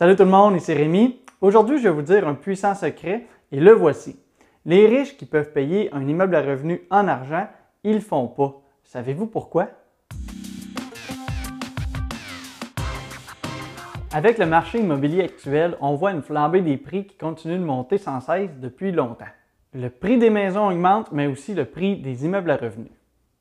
Salut tout le monde, ici Rémi. Aujourd'hui, je vais vous dire un puissant secret et le voici. Les riches qui peuvent payer un immeuble à revenu en argent, ils le font pas. Savez-vous pourquoi? Avec le marché immobilier actuel, on voit une flambée des prix qui continue de monter sans cesse depuis longtemps. Le prix des maisons augmente, mais aussi le prix des immeubles à revenus.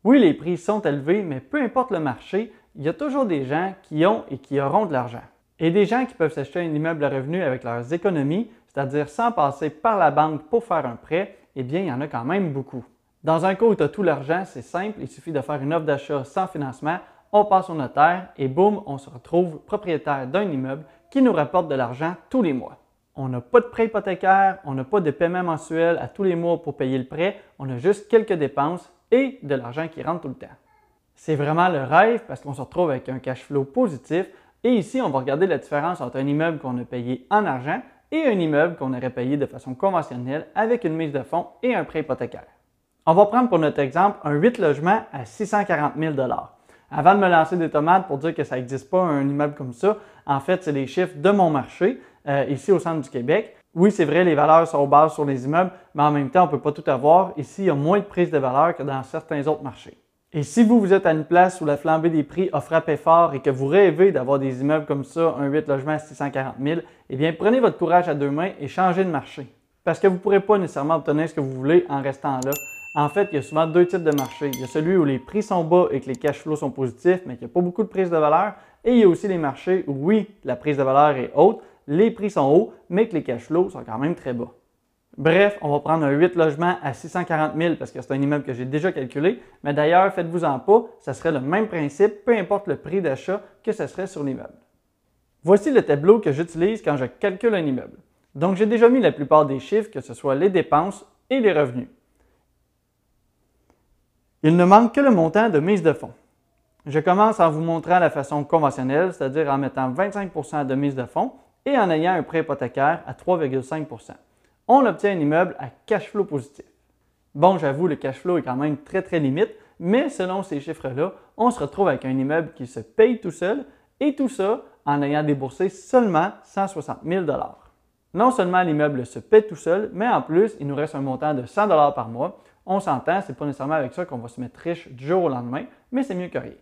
Oui, les prix sont élevés, mais peu importe le marché, il y a toujours des gens qui ont et qui auront de l'argent. Et des gens qui peuvent s'acheter un immeuble à revenu avec leurs économies, c'est-à-dire sans passer par la banque pour faire un prêt, eh bien, il y en a quand même beaucoup. Dans un cas où tu as tout l'argent, c'est simple, il suffit de faire une offre d'achat sans financement, on passe au notaire et boum, on se retrouve propriétaire d'un immeuble qui nous rapporte de l'argent tous les mois. On n'a pas de prêt hypothécaire, on n'a pas de paiement mensuel à tous les mois pour payer le prêt, on a juste quelques dépenses et de l'argent qui rentre tout le temps. C'est vraiment le rêve parce qu'on se retrouve avec un cash flow positif et ici, on va regarder la différence entre un immeuble qu'on a payé en argent et un immeuble qu'on aurait payé de façon conventionnelle avec une mise de fonds et un prêt hypothécaire. On va prendre pour notre exemple un 8 logements à 640 000 Avant de me lancer des tomates pour dire que ça n'existe pas un immeuble comme ça, en fait, c'est les chiffres de mon marché euh, ici au centre du Québec. Oui, c'est vrai, les valeurs sont basses sur les immeubles, mais en même temps, on ne peut pas tout avoir. Ici, il y a moins de prise de valeur que dans certains autres marchés. Et si vous, vous êtes à une place où la flambée des prix a frappé fort et que vous rêvez d'avoir des immeubles comme ça, un 8 logements à 640 000, eh bien, prenez votre courage à deux mains et changez de marché. Parce que vous ne pourrez pas nécessairement obtenir ce que vous voulez en restant là. En fait, il y a souvent deux types de marchés. Il y a celui où les prix sont bas et que les cash flows sont positifs, mais qu'il n'y a pas beaucoup de prise de valeur. Et il y a aussi les marchés où, oui, la prise de valeur est haute, les prix sont hauts, mais que les cash flows sont quand même très bas. Bref, on va prendre un 8 logements à 640 000 parce que c'est un immeuble que j'ai déjà calculé. Mais d'ailleurs, faites-vous-en pas, ça serait le même principe, peu importe le prix d'achat que ce serait sur l'immeuble. Voici le tableau que j'utilise quand je calcule un immeuble. Donc, j'ai déjà mis la plupart des chiffres, que ce soit les dépenses et les revenus. Il ne manque que le montant de mise de fonds. Je commence en vous montrant la façon conventionnelle, c'est-à-dire en mettant 25% de mise de fonds et en ayant un prêt hypothécaire à 3,5 on obtient un immeuble à cash flow positif. Bon, j'avoue, le cash flow est quand même très très limite, mais selon ces chiffres-là, on se retrouve avec un immeuble qui se paye tout seul et tout ça en ayant déboursé seulement 160 000 Non seulement l'immeuble se paye tout seul, mais en plus, il nous reste un montant de 100 par mois. On s'entend, c'est pas nécessairement avec ça qu'on va se mettre riche du jour au lendemain, mais c'est mieux que rien.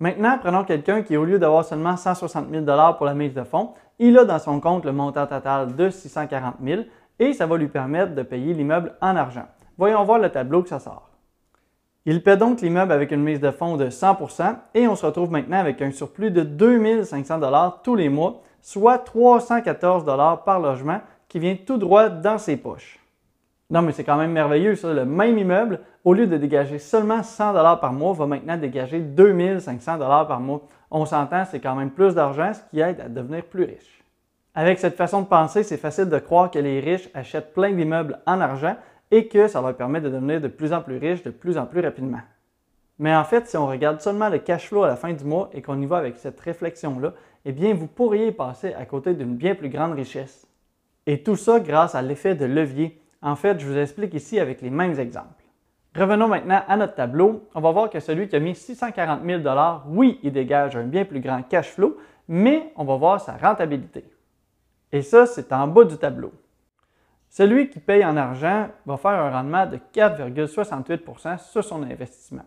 Maintenant, prenons quelqu'un qui, au lieu d'avoir seulement 160 000 pour la mise de fonds, il a dans son compte le montant total de 640 000 et ça va lui permettre de payer l'immeuble en argent. Voyons voir le tableau que ça sort. Il paie donc l'immeuble avec une mise de fonds de 100% et on se retrouve maintenant avec un surplus de 2500 tous les mois, soit 314 par logement qui vient tout droit dans ses poches. Non, mais c'est quand même merveilleux, ça. Le même immeuble, au lieu de dégager seulement 100 par mois, va maintenant dégager 2500 par mois. On s'entend, c'est quand même plus d'argent, ce qui aide à devenir plus riche. Avec cette façon de penser, c'est facile de croire que les riches achètent plein d'immeubles en argent et que ça leur permet de devenir de plus en plus riches de plus en plus rapidement. Mais en fait, si on regarde seulement le cash flow à la fin du mois et qu'on y va avec cette réflexion-là, eh bien, vous pourriez passer à côté d'une bien plus grande richesse. Et tout ça grâce à l'effet de levier. En fait, je vous explique ici avec les mêmes exemples. Revenons maintenant à notre tableau. On va voir que celui qui a mis 640 000 oui, il dégage un bien plus grand cash flow, mais on va voir sa rentabilité. Et ça, c'est en bas du tableau. Celui qui paye en argent va faire un rendement de 4,68% sur son investissement.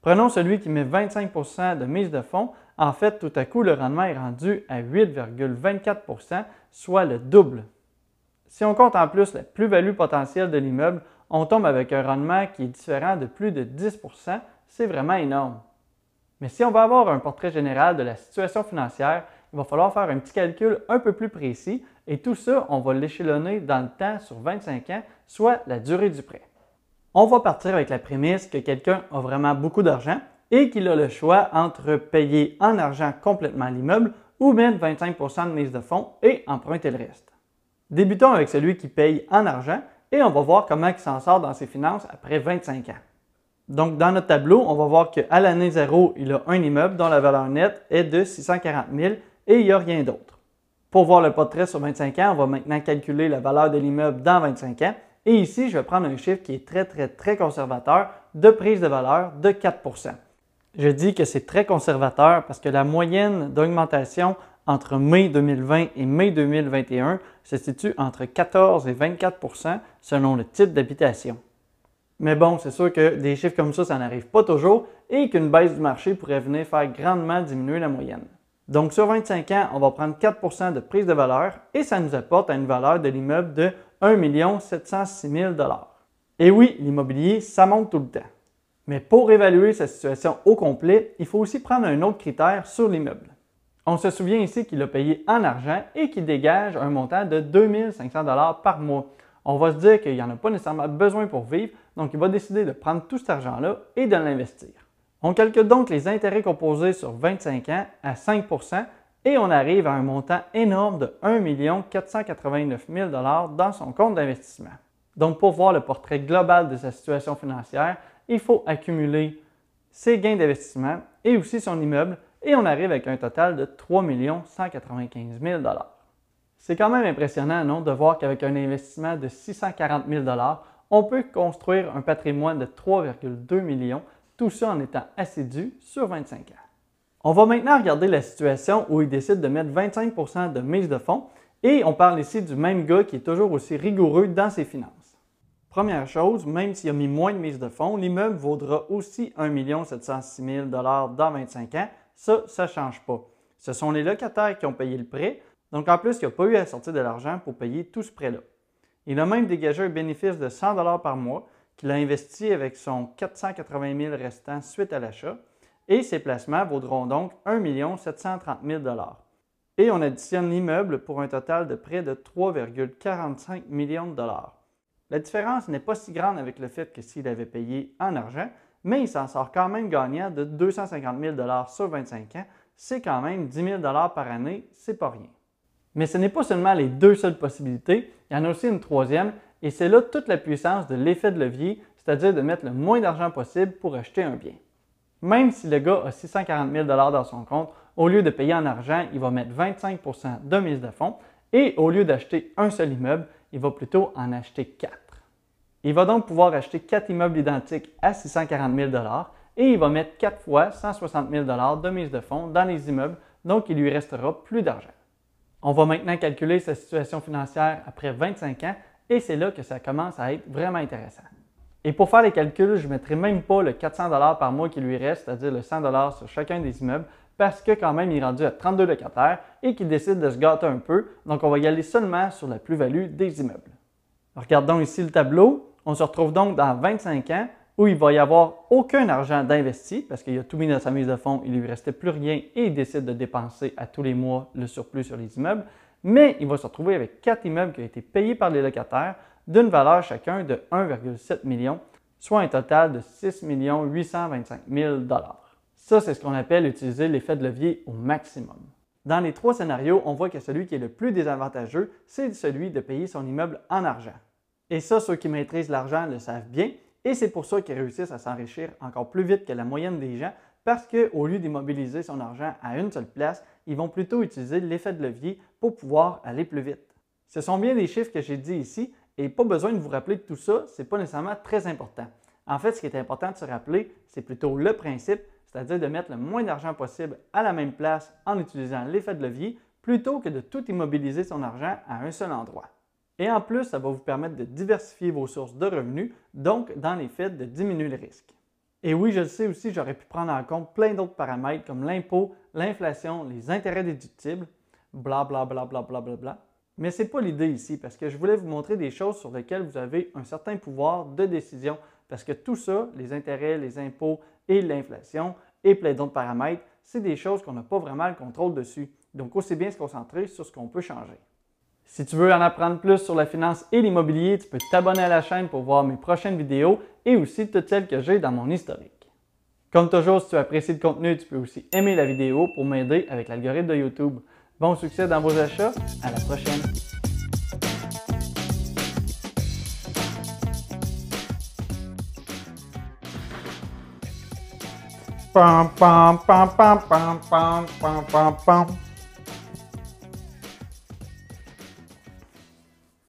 Prenons celui qui met 25% de mise de fonds. En fait, tout à coup, le rendement est rendu à 8,24% soit le double. Si on compte en plus la plus-value potentielle de l'immeuble, on tombe avec un rendement qui est différent de plus de 10% C'est vraiment énorme. Mais si on veut avoir un portrait général de la situation financière, il va falloir faire un petit calcul un peu plus précis et tout ça, on va l'échelonner dans le temps sur 25 ans, soit la durée du prêt. On va partir avec la prémisse que quelqu'un a vraiment beaucoup d'argent et qu'il a le choix entre payer en argent complètement l'immeuble ou mettre 25% de mise de fonds et emprunter le reste. Débutons avec celui qui paye en argent et on va voir comment il s'en sort dans ses finances après 25 ans. Donc, dans notre tableau, on va voir qu'à l'année zéro, il a un immeuble dont la valeur nette est de 640 000 et il n'y a rien d'autre. Pour voir le portrait sur 25 ans, on va maintenant calculer la valeur de l'immeuble dans 25 ans. Et ici, je vais prendre un chiffre qui est très, très, très conservateur de prise de valeur de 4% Je dis que c'est très conservateur parce que la moyenne d'augmentation entre mai 2020 et mai 2021 se situe entre 14 et 24% selon le type d'habitation. Mais bon, c'est sûr que des chiffres comme ça, ça n'arrive pas toujours et qu'une baisse du marché pourrait venir faire grandement diminuer la moyenne. Donc sur 25 ans, on va prendre 4% de prise de valeur et ça nous apporte à une valeur de l'immeuble de 1 706 000 Et oui, l'immobilier, ça monte tout le temps. Mais pour évaluer sa situation au complet, il faut aussi prendre un autre critère sur l'immeuble. On se souvient ici qu'il a payé en argent et qu'il dégage un montant de 2500 par mois. On va se dire qu'il n'y en a pas nécessairement besoin pour vivre, donc il va décider de prendre tout cet argent-là et de l'investir. On calcule donc les intérêts composés sur 25 ans à 5% et on arrive à un montant énorme de 1 489 000 dans son compte d'investissement. Donc pour voir le portrait global de sa situation financière, il faut accumuler ses gains d'investissement et aussi son immeuble et on arrive avec un total de 3 195 000 C'est quand même impressionnant, non, de voir qu'avec un investissement de 640 000 on peut construire un patrimoine de 3,2 millions, tout ça en étant assidu sur 25 ans. On va maintenant regarder la situation où il décide de mettre 25% de mise de fonds et on parle ici du même gars qui est toujours aussi rigoureux dans ses finances. Première chose, même s'il a mis moins de mise de fonds, l'immeuble vaudra aussi 1 706 000 dans 25 ans. Ça, ça ne change pas. Ce sont les locataires qui ont payé le prêt, donc en plus, il n'a pas eu à sortir de l'argent pour payer tout ce prêt-là. Il a même dégagé un bénéfice de 100 par mois qu'il a investi avec son 480 000 restant suite à l'achat et ses placements vaudront donc 1 730 000 Et on additionne l'immeuble pour un total de près de 3,45 millions de dollars. La différence n'est pas si grande avec le fait que s'il avait payé en argent, mais il s'en sort quand même gagnant de 250 000 sur 25 ans. C'est quand même 10 000 par année, c'est pas rien. Mais ce n'est pas seulement les deux seules possibilités, il y en a aussi une troisième, et c'est là toute la puissance de l'effet de levier, c'est-à-dire de mettre le moins d'argent possible pour acheter un bien. Même si le gars a 640 000 dans son compte, au lieu de payer en argent, il va mettre 25% de mise de fonds, et au lieu d'acheter un seul immeuble, il va plutôt en acheter quatre. Il va donc pouvoir acheter quatre immeubles identiques à 640 000 et il va mettre quatre fois 160 000 de mise de fonds dans les immeubles, donc il lui restera plus d'argent. On va maintenant calculer sa situation financière après 25 ans et c'est là que ça commence à être vraiment intéressant. Et pour faire les calculs, je ne mettrai même pas le 400 par mois qui lui reste, c'est-à-dire le 100 sur chacun des immeubles, parce que quand même il est rendu à 32 locataires et qu'il décide de se gâter un peu, donc on va y aller seulement sur la plus-value des immeubles. Regardons ici le tableau. On se retrouve donc dans 25 ans où il va y avoir aucun argent d'investi parce qu'il a tout mis dans sa mise de fonds, il lui restait plus rien et il décide de dépenser à tous les mois le surplus sur les immeubles. Mais il va se retrouver avec quatre immeubles qui ont été payés par les locataires d'une valeur chacun de 1,7 million, soit un total de 6 825 000 Ça, c'est ce qu'on appelle utiliser l'effet de levier au maximum. Dans les trois scénarios, on voit que celui qui est le plus désavantageux, c'est celui de payer son immeuble en argent. Et ça, ceux qui maîtrisent l'argent le savent bien, et c'est pour ça qu'ils réussissent à s'enrichir encore plus vite que la moyenne des gens, parce qu'au lieu d'immobiliser son argent à une seule place, ils vont plutôt utiliser l'effet de levier pour pouvoir aller plus vite. Ce sont bien les chiffres que j'ai dit ici, et pas besoin de vous rappeler de tout ça, ce n'est pas nécessairement très important. En fait, ce qui est important de se rappeler, c'est plutôt le principe, c'est-à-dire de mettre le moins d'argent possible à la même place en utilisant l'effet de levier, plutôt que de tout immobiliser son argent à un seul endroit. Et en plus, ça va vous permettre de diversifier vos sources de revenus, donc dans les faits de diminuer le risque. Et oui, je le sais aussi, j'aurais pu prendre en compte plein d'autres paramètres comme l'impôt, l'inflation, les intérêts déductibles, bla bla bla bla bla bla bla. Mais ce n'est pas l'idée ici, parce que je voulais vous montrer des choses sur lesquelles vous avez un certain pouvoir de décision, parce que tout ça, les intérêts, les impôts et l'inflation et plein d'autres paramètres, c'est des choses qu'on n'a pas vraiment le contrôle dessus. Donc aussi bien se concentrer sur ce qu'on peut changer. Si tu veux en apprendre plus sur la finance et l'immobilier, tu peux t'abonner à la chaîne pour voir mes prochaines vidéos et aussi toutes celles que j'ai dans mon historique. Comme toujours, si tu apprécies le contenu, tu peux aussi aimer la vidéo pour m'aider avec l'algorithme de YouTube. Bon succès dans vos achats, à la prochaine! Pam, pam.